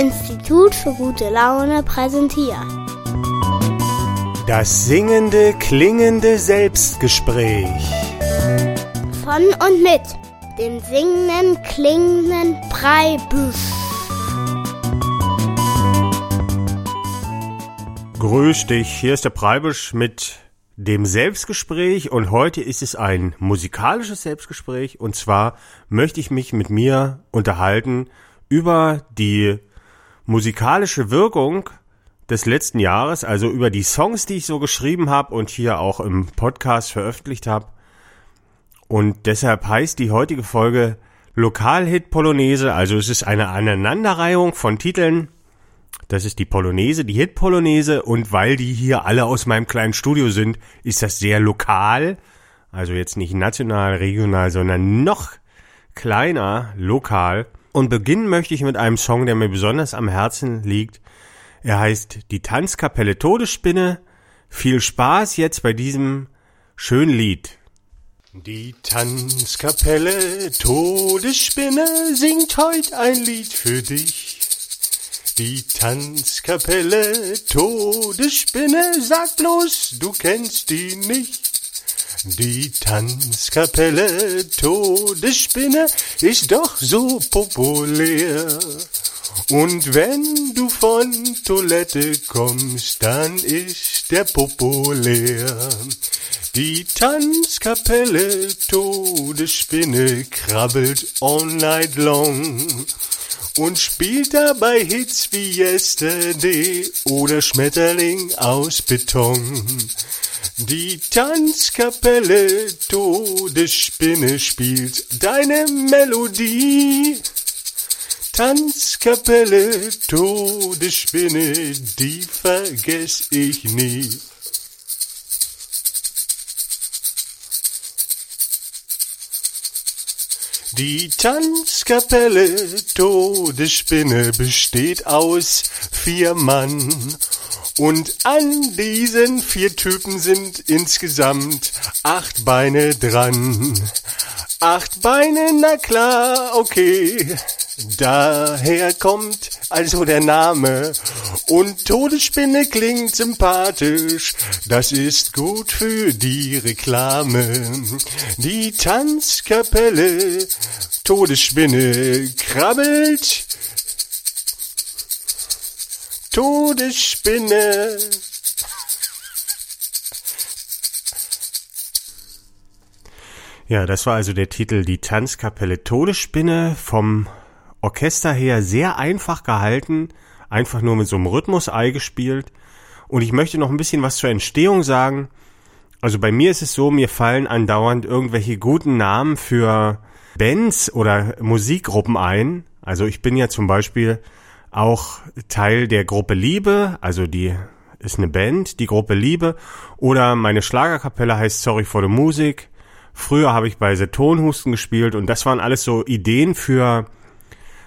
Institut für gute Laune präsentiert. Das singende, klingende Selbstgespräch. Von und mit dem singenden, klingenden Breibüsch. Grüß dich, hier ist der Preibisch mit dem Selbstgespräch und heute ist es ein musikalisches Selbstgespräch und zwar möchte ich mich mit mir unterhalten über die musikalische Wirkung des letzten Jahres, also über die Songs, die ich so geschrieben habe und hier auch im Podcast veröffentlicht habe. Und deshalb heißt die heutige Folge Lokalhit Polonaise, also es ist eine Aneinanderreihung von Titeln, das ist die Polonaise, die Hit-Polonaise. Und weil die hier alle aus meinem kleinen Studio sind, ist das sehr lokal. Also jetzt nicht national, regional, sondern noch kleiner, lokal. Und beginnen möchte ich mit einem Song, der mir besonders am Herzen liegt. Er heißt Die Tanzkapelle Todesspinne. Viel Spaß jetzt bei diesem schönen Lied. Die Tanzkapelle Todesspinne singt heut ein Lied für dich. Die Tanzkapelle Todesspinne, sag bloß, du kennst die nicht. Die Tanzkapelle Todesspinne ist doch so populär. Und wenn du von Toilette kommst, dann ist der populär. Die Tanzkapelle Todesspinne krabbelt all night long und spielt dabei Hits wie Yesterday oder Schmetterling aus Beton. Die Tanzkapelle Todesspinne spielt deine Melodie. Tanzkapelle Todesspinne, die vergess ich nie. Die Tanzkapelle Todesspinne besteht aus vier Mann. Und an diesen vier Typen sind insgesamt acht Beine dran. Acht Beine, na klar, okay. Daher kommt also der Name. Und Todesspinne klingt sympathisch. Das ist gut für die Reklame. Die Tanzkapelle Todesspinne krabbelt. Todesspinne. Ja, das war also der Titel Die Tanzkapelle Todesspinne vom Orchester her sehr einfach gehalten, einfach nur mit so einem Rhythmus-Ei gespielt. Und ich möchte noch ein bisschen was zur Entstehung sagen. Also bei mir ist es so, mir fallen andauernd irgendwelche guten Namen für Bands oder Musikgruppen ein. Also ich bin ja zum Beispiel auch Teil der Gruppe Liebe, also die ist eine Band, die Gruppe Liebe. Oder meine Schlagerkapelle heißt Sorry for the Music. Früher habe ich bei The Tonhusten gespielt und das waren alles so Ideen für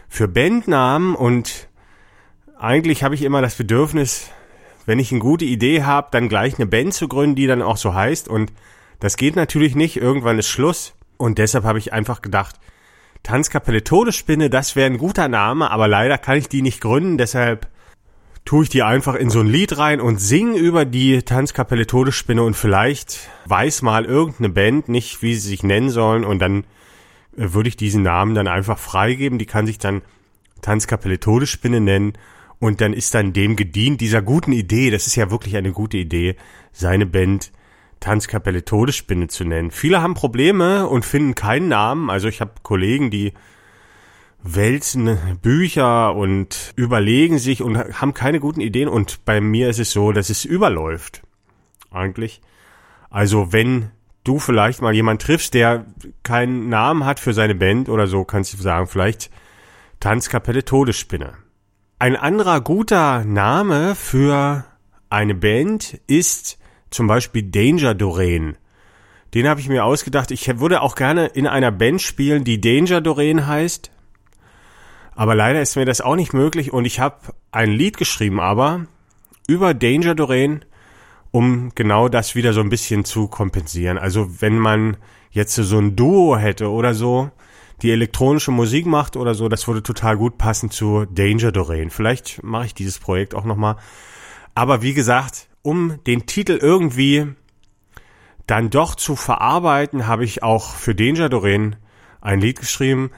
für Bandnamen und eigentlich habe ich immer das Bedürfnis, wenn ich eine gute Idee habe, dann gleich eine Band zu gründen, die dann auch so heißt und das geht natürlich nicht, irgendwann ist Schluss und deshalb habe ich einfach gedacht, Tanzkapelle Todesspinne, das wäre ein guter Name, aber leider kann ich die nicht gründen, deshalb tue ich die einfach in so ein Lied rein und sing über die Tanzkapelle Todesspinne und vielleicht weiß mal irgendeine Band nicht, wie sie sich nennen sollen und dann äh, würde ich diesen Namen dann einfach freigeben. Die kann sich dann Tanzkapelle Todesspinne nennen und dann ist dann dem gedient, dieser guten Idee, das ist ja wirklich eine gute Idee, seine Band Tanzkapelle Todesspinne zu nennen. Viele haben Probleme und finden keinen Namen. Also ich habe Kollegen, die wälzen Bücher und überlegen sich und haben keine guten Ideen und bei mir ist es so, dass es überläuft. Eigentlich. Also wenn du vielleicht mal jemand triffst, der keinen Namen hat für seine Band oder so, kannst du sagen, vielleicht Tanzkapelle Todesspinne. Ein anderer guter Name für eine Band ist zum Beispiel Danger Doreen. Den habe ich mir ausgedacht. Ich würde auch gerne in einer Band spielen, die Danger Doreen heißt. Aber leider ist mir das auch nicht möglich und ich habe ein Lied geschrieben, aber über Danger Doreen um genau das wieder so ein bisschen zu kompensieren. Also wenn man jetzt so ein Duo hätte oder so, die elektronische Musik macht oder so, das würde total gut passen zu Danger Doreen. Vielleicht mache ich dieses Projekt auch nochmal. Aber wie gesagt, um den Titel irgendwie dann doch zu verarbeiten, habe ich auch für Danger Doreen ein Lied geschrieben.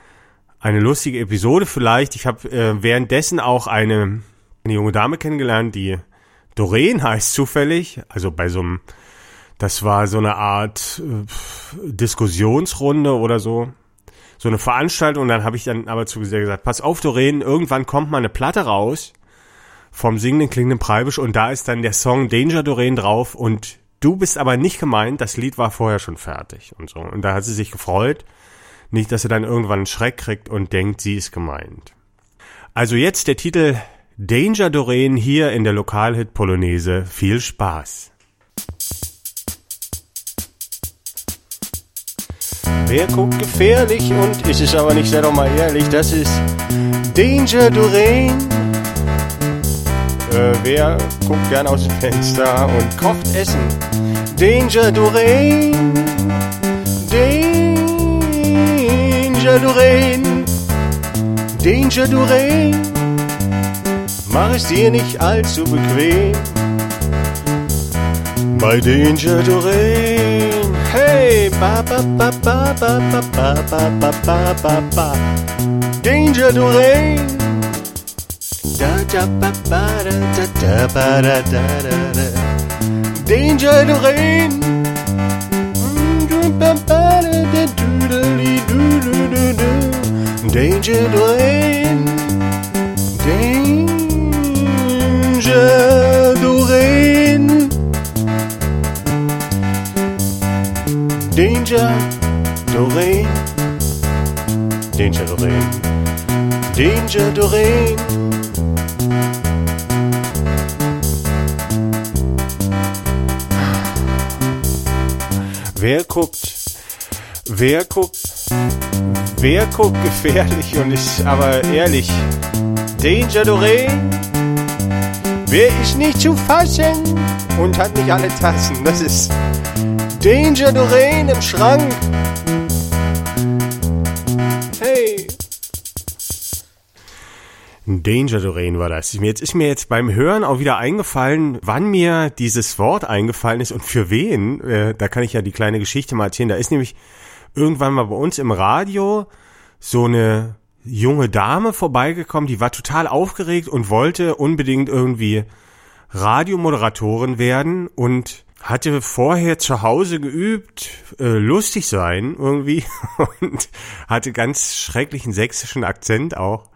Eine lustige Episode vielleicht. Ich habe äh, währenddessen auch eine, eine junge Dame kennengelernt, die Doreen heißt zufällig. Also bei so einem, das war so eine Art äh, Diskussionsrunde oder so. So eine Veranstaltung. Und dann habe ich dann aber zu gesagt, pass auf Doreen, irgendwann kommt mal eine Platte raus vom singenden klingenden Preibisch und da ist dann der Song Danger Doreen drauf und du bist aber nicht gemeint, das Lied war vorher schon fertig und so. Und da hat sie sich gefreut. Nicht, dass sie dann irgendwann einen Schreck kriegt und denkt, sie ist gemeint. Also jetzt der Titel Danger Doreen hier in der Lokalhit Polonaise. Viel Spaß. Wer guckt gefährlich und ist es aber nicht, sei doch mal ehrlich, das ist Danger Doreen äh, wer guckt gern aus dem Fenster und kocht Essen? Danger Doreen, Danger Doreen, Danger Doreen, mach es dir nicht allzu bequem. Bei Danger Doreen, hey, ba ba ba ba ba ba ba ba ba ba ba Danger Doreen Danger in mm-hmm. do rain. Danger in do rain. Danger. Danger, Doreen. Danger, Doreen. Danger, Doreen. Wer guckt, wer guckt, wer guckt gefährlich und ist aber ehrlich? Danger Doreen, wer ist nicht zu fassen und hat nicht alle Tassen? Das ist Danger Doreen im Schrank. Danger Doreen war das. Jetzt ist mir jetzt beim Hören auch wieder eingefallen, wann mir dieses Wort eingefallen ist und für wen. Äh, da kann ich ja die kleine Geschichte mal erzählen. Da ist nämlich irgendwann mal bei uns im Radio so eine junge Dame vorbeigekommen, die war total aufgeregt und wollte unbedingt irgendwie Radiomoderatorin werden und hatte vorher zu Hause geübt, äh, lustig sein irgendwie und hatte ganz schrecklichen sächsischen Akzent auch.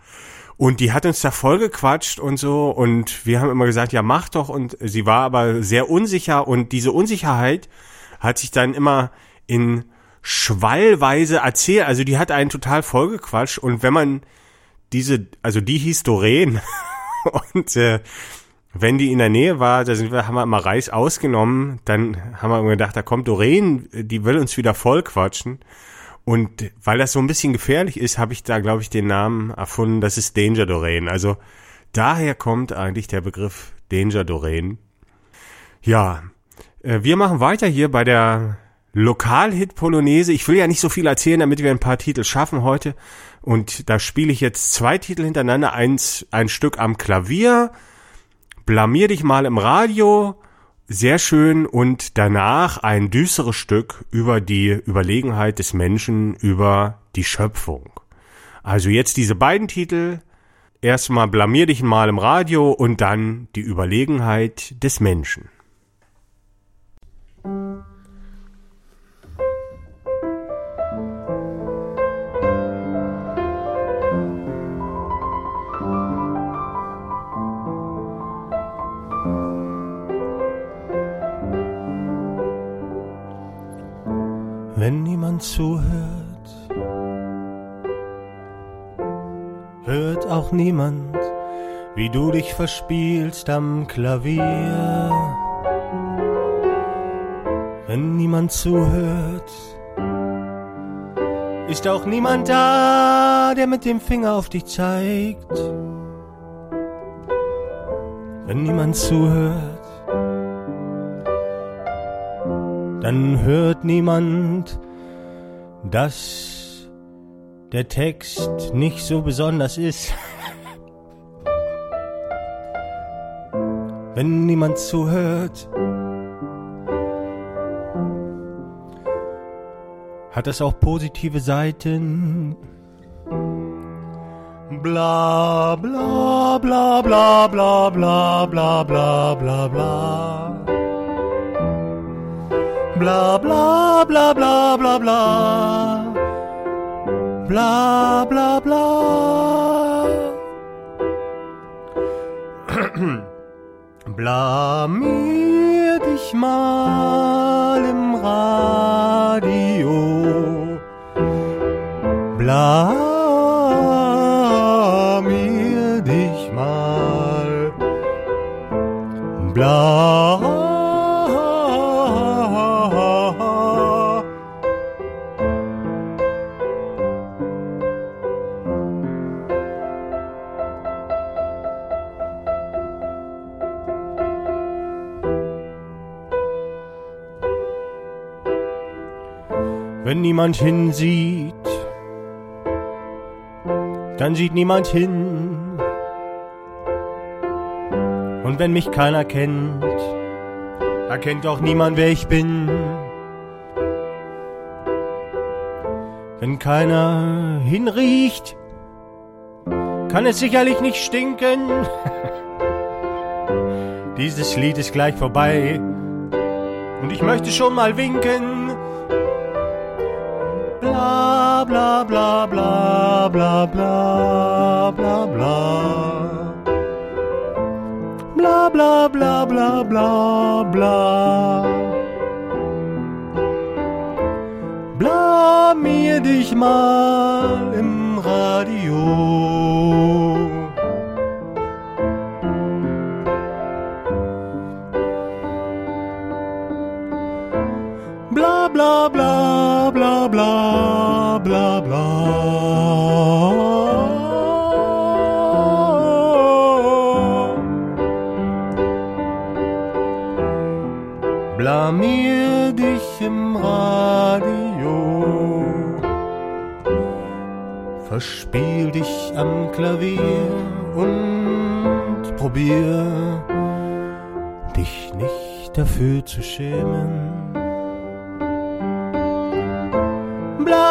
Und die hat uns da voll gequatscht und so. Und wir haben immer gesagt, ja, mach doch. Und sie war aber sehr unsicher. Und diese Unsicherheit hat sich dann immer in Schwallweise erzählt. Also die hat einen total voll gequatscht. Und wenn man diese, also die hieß Doreen. und äh, wenn die in der Nähe war, da sind wir, haben wir immer Reis ausgenommen. Dann haben wir gedacht, da kommt Doreen, die will uns wieder voll quatschen. Und weil das so ein bisschen gefährlich ist, habe ich da, glaube ich, den Namen erfunden. Das ist Danger Doreen. Also daher kommt eigentlich der Begriff Danger Doreen. Ja, äh, wir machen weiter hier bei der Lokalhit Polonaise. Ich will ja nicht so viel erzählen, damit wir ein paar Titel schaffen heute. Und da spiele ich jetzt zwei Titel hintereinander. Eins, ein Stück am Klavier. Blamier dich mal im Radio sehr schön und danach ein düsteres Stück über die Überlegenheit des Menschen über die Schöpfung. Also jetzt diese beiden Titel. Erstmal blamier dich mal im Radio und dann die Überlegenheit des Menschen. Wenn niemand zuhört, hört auch niemand, wie du dich verspielst am Klavier. Wenn niemand zuhört, ist auch niemand da, der mit dem Finger auf dich zeigt. Wenn niemand zuhört, dann hört niemand, dass der Text nicht so besonders ist. Wenn niemand zuhört, hat das auch positive Seiten. Bla bla bla bla bla bla bla bla bla bla. Bla bla bla bla bla bla. Bla bla bla. Blamier dich mal im Radio. Blamier niemand hinsieht, dann sieht niemand hin. Und wenn mich keiner kennt, erkennt auch niemand, wer ich bin. Wenn keiner hinriecht, kann es sicherlich nicht stinken. Dieses Lied ist gleich vorbei und ich möchte schon mal winken. Bla bla bla bla bla bla bla bla. Bla bla bla bla bla bla. Blamier dich mal im Radio. Bla bla bla bla bla bla bla. Blamier dich im Radio. Verspiel dich am Klavier und probier dich nicht dafür zu schämen.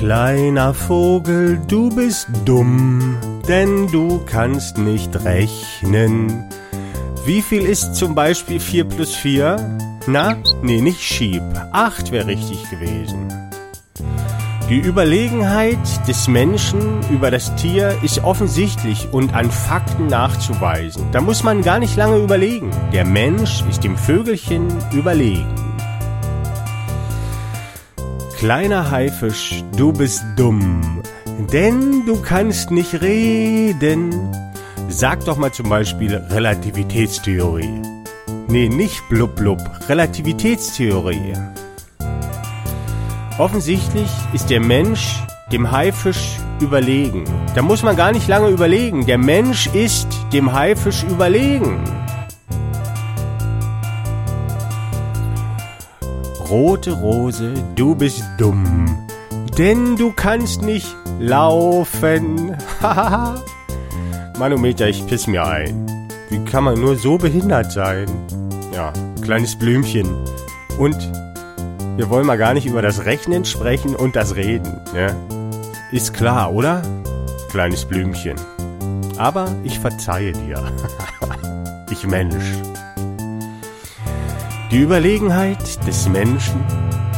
Kleiner Vogel, du bist dumm, denn du kannst nicht rechnen. Wie viel ist zum Beispiel 4 plus 4? Na, nee, nicht schieb. 8 wäre richtig gewesen. Die Überlegenheit des Menschen über das Tier ist offensichtlich und an Fakten nachzuweisen. Da muss man gar nicht lange überlegen. Der Mensch ist dem Vögelchen überlegen. Kleiner Haifisch, du bist dumm, denn du kannst nicht reden. Sag doch mal zum Beispiel Relativitätstheorie. Nee, nicht blub blub, Relativitätstheorie. Offensichtlich ist der Mensch dem Haifisch überlegen. Da muss man gar nicht lange überlegen. Der Mensch ist dem Haifisch überlegen. Rote Rose, du bist dumm, denn du kannst nicht laufen. Manometer, ich piss mir ein. Wie kann man nur so behindert sein? Ja, kleines Blümchen. Und wir wollen mal gar nicht über das Rechnen sprechen und das Reden. Ne? Ist klar, oder? Kleines Blümchen. Aber ich verzeihe dir. ich Mensch. Die Überlegenheit des Menschen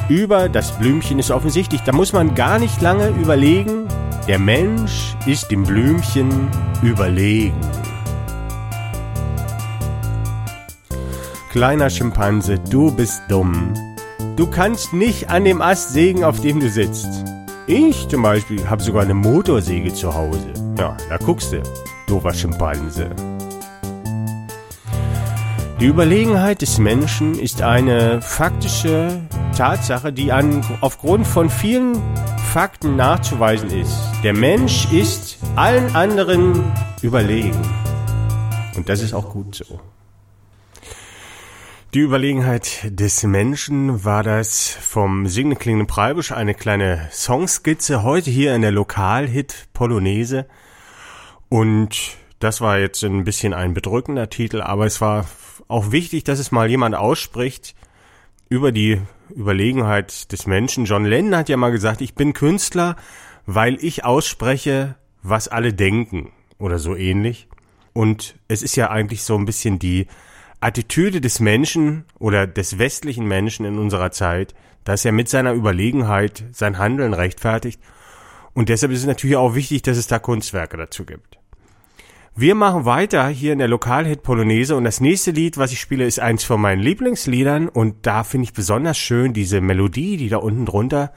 über das Blümchen ist offensichtlich. Da muss man gar nicht lange überlegen. Der Mensch ist dem Blümchen überlegen. Kleiner Schimpanse, du bist dumm. Du kannst nicht an dem Ast sägen, auf dem du sitzt. Ich zum Beispiel habe sogar eine Motorsäge zu Hause. Ja, da guckst du, doofer Schimpanse. Die Überlegenheit des Menschen ist eine faktische Tatsache, die an, aufgrund von vielen Fakten nachzuweisen ist. Der Mensch ist allen anderen überlegen. Und das ist auch gut so. Die Überlegenheit des Menschen war das vom Klingende Preibisch, eine kleine Songskizze, heute hier in der Lokalhit Polonaise. Und das war jetzt ein bisschen ein bedrückender Titel, aber es war auch wichtig, dass es mal jemand ausspricht über die Überlegenheit des Menschen. John Lennon hat ja mal gesagt, ich bin Künstler, weil ich ausspreche, was alle denken oder so ähnlich. Und es ist ja eigentlich so ein bisschen die Attitüde des Menschen oder des westlichen Menschen in unserer Zeit, dass er mit seiner Überlegenheit sein Handeln rechtfertigt. Und deshalb ist es natürlich auch wichtig, dass es da Kunstwerke dazu gibt. Wir machen weiter hier in der Lokalhit Polonaise und das nächste Lied, was ich spiele, ist eins von meinen Lieblingsliedern und da finde ich besonders schön diese Melodie, die da unten drunter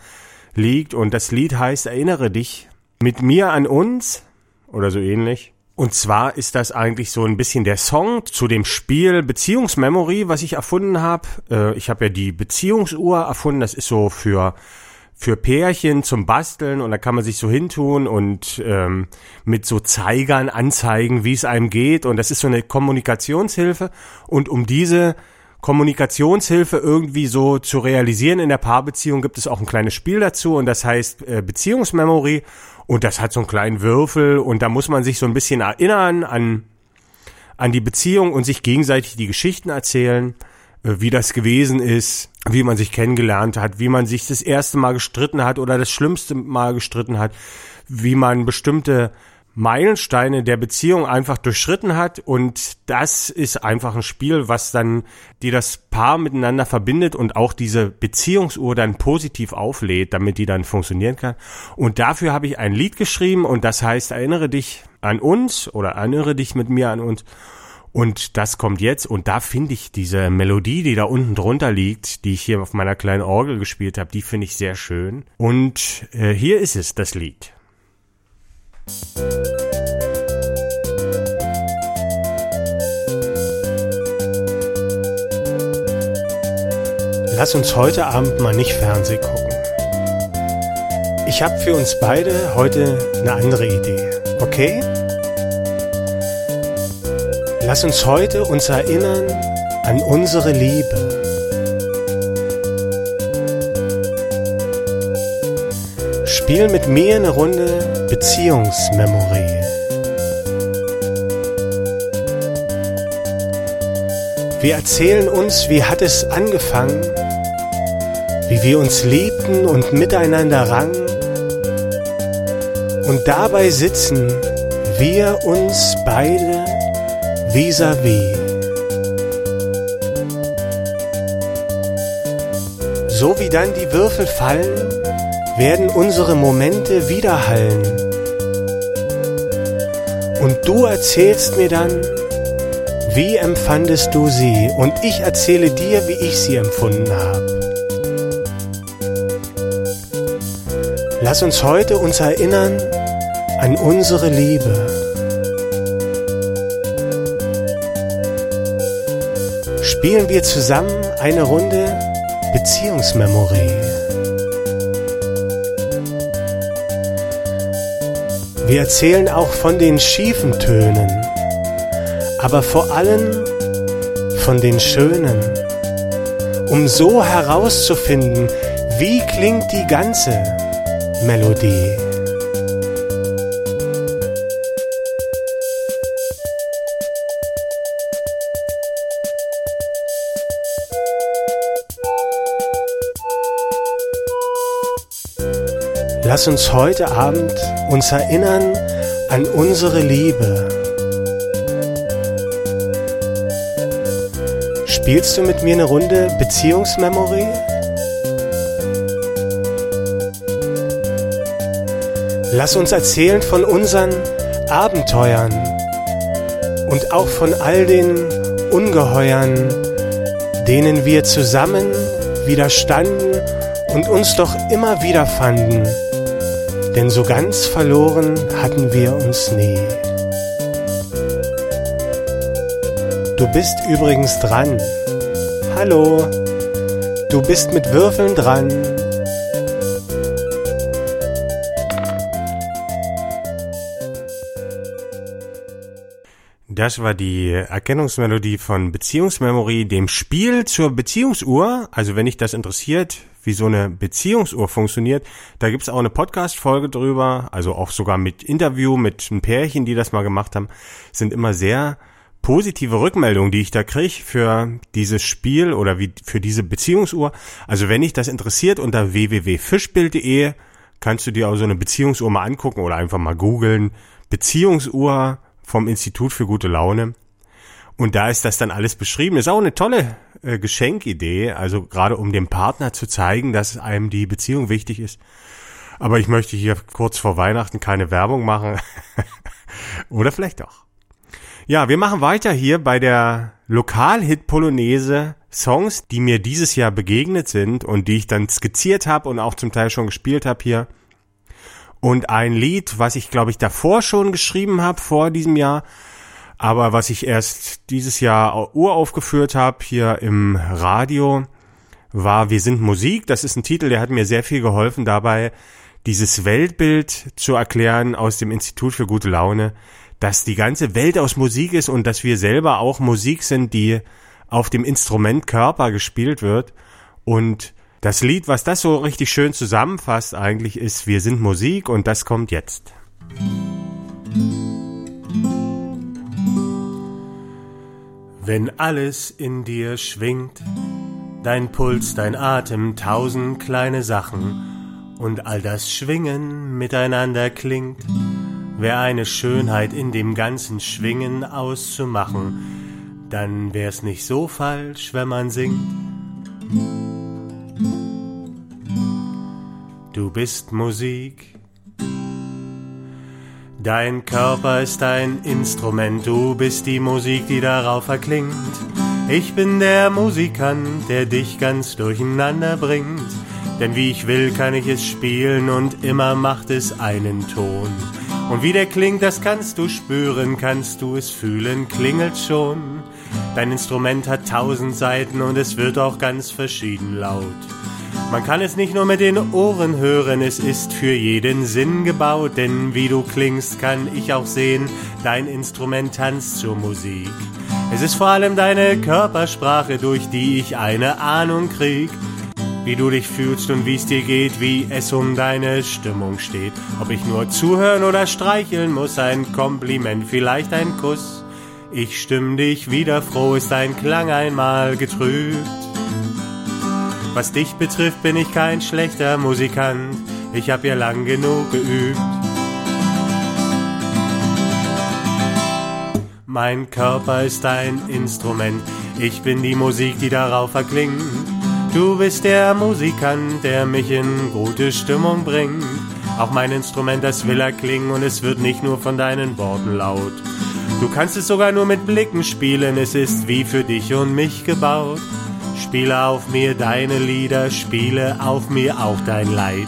liegt und das Lied heißt Erinnere dich mit mir an uns oder so ähnlich. Und zwar ist das eigentlich so ein bisschen der Song zu dem Spiel Beziehungsmemory, was ich erfunden habe. Äh, ich habe ja die Beziehungsuhr erfunden. Das ist so für für Pärchen zum Basteln und da kann man sich so hintun und ähm, mit so Zeigern anzeigen, wie es einem geht. Und das ist so eine Kommunikationshilfe. Und um diese Kommunikationshilfe irgendwie so zu realisieren in der Paarbeziehung gibt es auch ein kleines Spiel dazu und das heißt äh, Beziehungsmemory. Und das hat so einen kleinen Würfel und da muss man sich so ein bisschen erinnern an, an die Beziehung und sich gegenseitig die Geschichten erzählen, äh, wie das gewesen ist, wie man sich kennengelernt hat, wie man sich das erste Mal gestritten hat oder das schlimmste Mal gestritten hat, wie man bestimmte Meilensteine der Beziehung einfach durchschritten hat und das ist einfach ein Spiel, was dann die das Paar miteinander verbindet und auch diese Beziehungsuhr dann positiv auflädt, damit die dann funktionieren kann. Und dafür habe ich ein Lied geschrieben und das heißt Erinnere dich an uns oder Erinnere dich mit mir an uns. Und das kommt jetzt und da finde ich diese Melodie, die da unten drunter liegt, die ich hier auf meiner kleinen Orgel gespielt habe, die finde ich sehr schön. Und äh, hier ist es, das Lied. Lass uns heute Abend mal nicht Fernseh gucken. Ich habe für uns beide heute eine andere Idee, okay? Lass uns heute uns erinnern an unsere Liebe. Spiel mit mir eine Runde Beziehungsmemory. Wir erzählen uns, wie hat es angefangen, wie wir uns liebten und miteinander rangen. Und dabei sitzen wir uns beide vis-à-vis. So wie dann die Würfel fallen, werden unsere Momente widerhallen. Und du erzählst mir dann, wie empfandest du sie? Und ich erzähle dir, wie ich sie empfunden habe. Lass uns heute uns erinnern an unsere Liebe. Spielen wir zusammen eine Runde Beziehungsmemory. Wir erzählen auch von den schiefen Tönen, aber vor allem von den schönen, um so herauszufinden, wie klingt die ganze Melodie. Lass uns heute Abend uns erinnern an unsere Liebe. Spielst du mit mir eine Runde Beziehungsmemory? Lass uns erzählen von unseren Abenteuern und auch von all den Ungeheuern, denen wir zusammen widerstanden und uns doch immer wieder fanden denn so ganz verloren hatten wir uns nie. Du bist übrigens dran. Hallo, du bist mit Würfeln dran. Das war die Erkennungsmelodie von Beziehungsmemory, dem Spiel zur Beziehungsuhr. Also wenn dich das interessiert, wie so eine Beziehungsuhr funktioniert, da gibt's auch eine Podcast-Folge drüber, also auch sogar mit Interview mit ein Pärchen, die das mal gemacht haben, sind immer sehr positive Rückmeldungen, die ich da kriege für dieses Spiel oder wie für diese Beziehungsuhr. Also wenn dich das interessiert, unter www.fischbild.de kannst du dir auch so eine Beziehungsuhr mal angucken oder einfach mal googeln. Beziehungsuhr vom Institut für gute Laune. Und da ist das dann alles beschrieben. Ist auch eine tolle äh, Geschenkidee, also gerade um dem Partner zu zeigen, dass einem die Beziehung wichtig ist. Aber ich möchte hier kurz vor Weihnachten keine Werbung machen. Oder vielleicht doch. Ja, wir machen weiter hier bei der Lokalhit Polonaise Songs, die mir dieses Jahr begegnet sind und die ich dann skizziert habe und auch zum Teil schon gespielt habe hier. Und ein Lied, was ich glaube ich davor schon geschrieben habe, vor diesem Jahr, aber was ich erst dieses Jahr uraufgeführt habe hier im Radio, war Wir sind Musik. Das ist ein Titel, der hat mir sehr viel geholfen dabei, dieses Weltbild zu erklären aus dem Institut für gute Laune, dass die ganze Welt aus Musik ist und dass wir selber auch Musik sind, die auf dem Instrument Körper gespielt wird und das Lied, was das so richtig schön zusammenfasst, eigentlich ist Wir sind Musik und das kommt jetzt. Wenn alles in dir schwingt, dein Puls, dein Atem, tausend kleine Sachen und all das Schwingen miteinander klingt, wär eine Schönheit in dem ganzen Schwingen auszumachen, dann wär's nicht so falsch, wenn man singt. Du bist Musik. Dein Körper ist ein Instrument, du bist die Musik, die darauf erklingt. Ich bin der Musikant, der dich ganz durcheinander bringt. Denn wie ich will, kann ich es spielen und immer macht es einen Ton. Und wie der klingt, das kannst du spüren, kannst du es fühlen, klingelt schon. Dein Instrument hat tausend Seiten und es wird auch ganz verschieden laut. Man kann es nicht nur mit den Ohren hören, es ist für jeden Sinn gebaut, denn wie du klingst, kann ich auch sehen, dein Instrument tanzt zur Musik. Es ist vor allem deine Körpersprache, durch die ich eine Ahnung krieg, wie du dich fühlst und wie es dir geht, wie es um deine Stimmung steht. Ob ich nur zuhören oder streicheln muss, ein Kompliment, vielleicht ein Kuss. Ich stimm dich wieder froh, ist dein Klang einmal getrübt. Was dich betrifft, bin ich kein schlechter Musikant. Ich hab ja lang genug geübt. Mein Körper ist ein Instrument. Ich bin die Musik, die darauf erklingt. Du bist der Musikant, der mich in gute Stimmung bringt. Auch mein Instrument, das will erklingen und es wird nicht nur von deinen Worten laut. Du kannst es sogar nur mit Blicken spielen, es ist wie für dich und mich gebaut. Spiele auf mir deine Lieder, spiele auf mir auch dein Leid.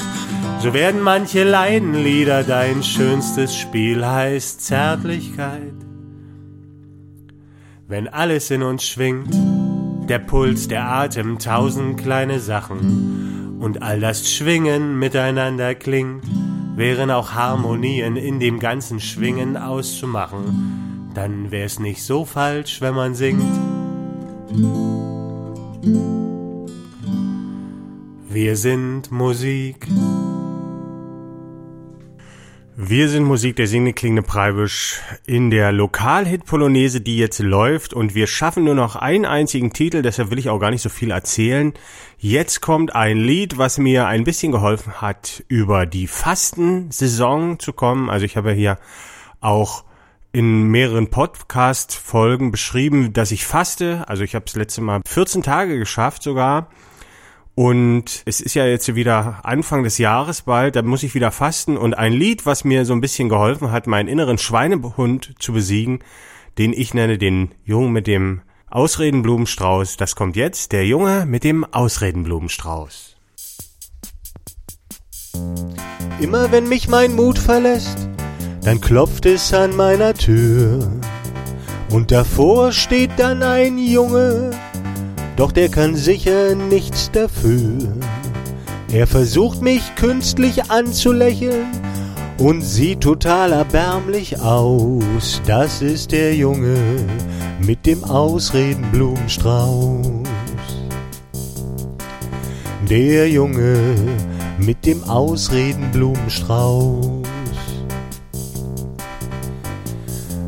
So werden manche Leidenlieder, dein schönstes Spiel heißt Zärtlichkeit. Wenn alles in uns schwingt, der Puls, der Atem, tausend kleine Sachen, und all das Schwingen miteinander klingt, wären auch Harmonien in dem ganzen Schwingen auszumachen, dann wär's nicht so falsch, wenn man singt. Wir sind Musik. Wir sind Musik der singende klingende Preibisch in der Lokalhit-Polonaise, die jetzt läuft und wir schaffen nur noch einen einzigen Titel, deshalb will ich auch gar nicht so viel erzählen. Jetzt kommt ein Lied, was mir ein bisschen geholfen hat, über die Fastensaison zu kommen. Also ich habe hier auch in mehreren Podcast-Folgen beschrieben, dass ich faste. Also ich habe das letzte Mal 14 Tage geschafft sogar und es ist ja jetzt wieder Anfang des Jahres bald, da muss ich wieder fasten. Und ein Lied, was mir so ein bisschen geholfen hat, meinen inneren Schweinehund zu besiegen, den ich nenne den Jungen mit dem Ausredenblumenstrauß. Das kommt jetzt, der Junge mit dem Ausredenblumenstrauß. Immer wenn mich mein Mut verlässt, dann klopft es an meiner Tür. Und davor steht dann ein Junge, doch der kann sicher nichts dafür. Er versucht mich künstlich anzulächeln und sieht total erbärmlich aus. Das ist der Junge mit dem Ausredenblumenstrauß. Der Junge mit dem Ausredenblumenstrauß.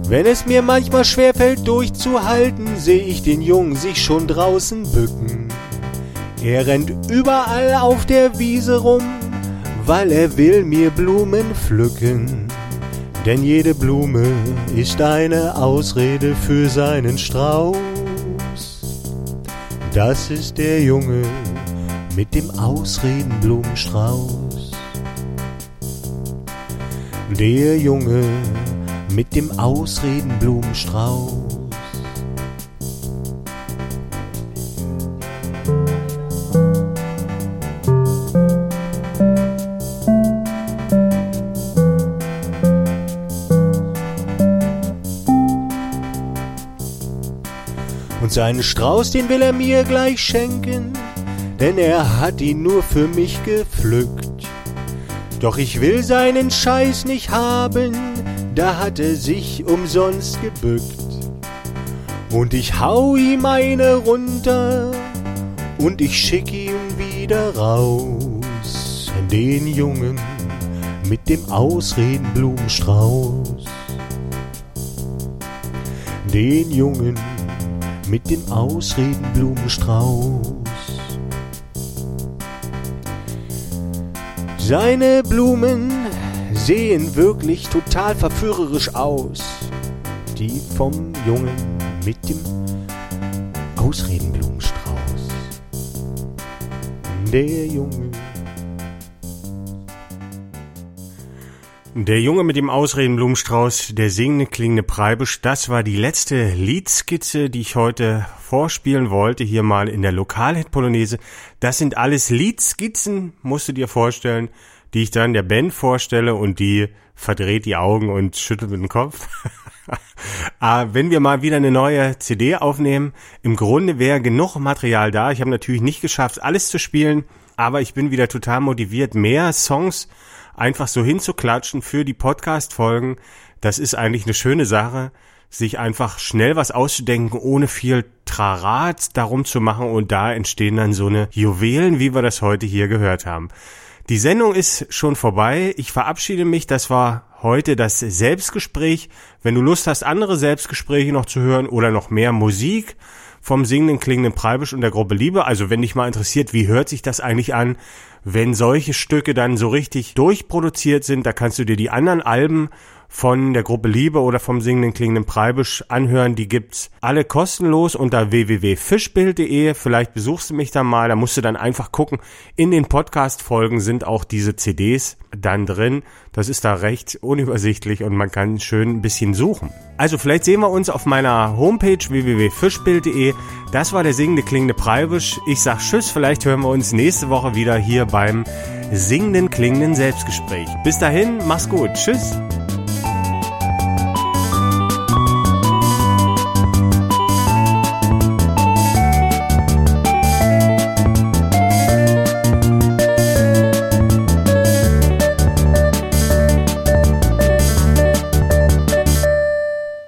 Wenn es mir manchmal schwerfällt durchzuhalten, sehe ich den Jungen sich schon draußen bücken. Er rennt überall auf der Wiese rum, weil er will mir Blumen pflücken. Denn jede Blume ist eine Ausrede für seinen Strauß. Das ist der Junge mit dem Ausredenblumenstrauß. Der Junge mit dem Ausredenblumenstrauß. Und seinen Strauß, den will er mir gleich schenken, denn er hat ihn nur für mich gepflückt. Doch ich will seinen Scheiß nicht haben, da hat er sich umsonst gebückt. Und ich hau ihm eine runter und ich schick ihn wieder raus. Den Jungen mit dem Ausredenblumenstrauß. Den Jungen mit dem Ausredenblumenstrauß. Seine Blumen sehen wirklich total verführerisch aus. Die vom Jungen mit dem Ausredenblumenstrauß. Der Junge. Der Junge mit dem Ausredenblumenstrauß, der singende klingende Preibisch, das war die letzte Liedskizze, die ich heute vorspielen wollte, hier mal in der Lokalhit-Polonaise. Das sind alles Liedskizzen, musst du dir vorstellen, die ich dann der Band vorstelle und die verdreht die Augen und schüttelt mit dem Kopf. ah, wenn wir mal wieder eine neue CD aufnehmen, im Grunde wäre genug Material da. Ich habe natürlich nicht geschafft, alles zu spielen, aber ich bin wieder total motiviert, mehr Songs einfach so hinzuklatschen für die Podcast-Folgen. Das ist eigentlich eine schöne Sache, sich einfach schnell was auszudenken, ohne viel Trarat darum zu machen und da entstehen dann so eine Juwelen, wie wir das heute hier gehört haben. Die Sendung ist schon vorbei. Ich verabschiede mich. Das war heute das Selbstgespräch. Wenn du Lust hast, andere Selbstgespräche noch zu hören oder noch mehr Musik vom singenden, klingenden Preibisch und der Gruppe Liebe, also wenn dich mal interessiert, wie hört sich das eigentlich an, wenn solche Stücke dann so richtig durchproduziert sind, da kannst du dir die anderen Alben von der Gruppe Liebe oder vom singenden klingenden Preibisch anhören. Die gibt's alle kostenlos unter www.fischbild.de. Vielleicht besuchst du mich da mal. Da musst du dann einfach gucken. In den Podcast-Folgen sind auch diese CDs dann drin. Das ist da recht unübersichtlich und man kann schön ein bisschen suchen. Also vielleicht sehen wir uns auf meiner Homepage www.fischbild.de. Das war der singende klingende Preibisch. Ich sag Tschüss. Vielleicht hören wir uns nächste Woche wieder hier beim singenden klingenden Selbstgespräch. Bis dahin, mach's gut. Tschüss.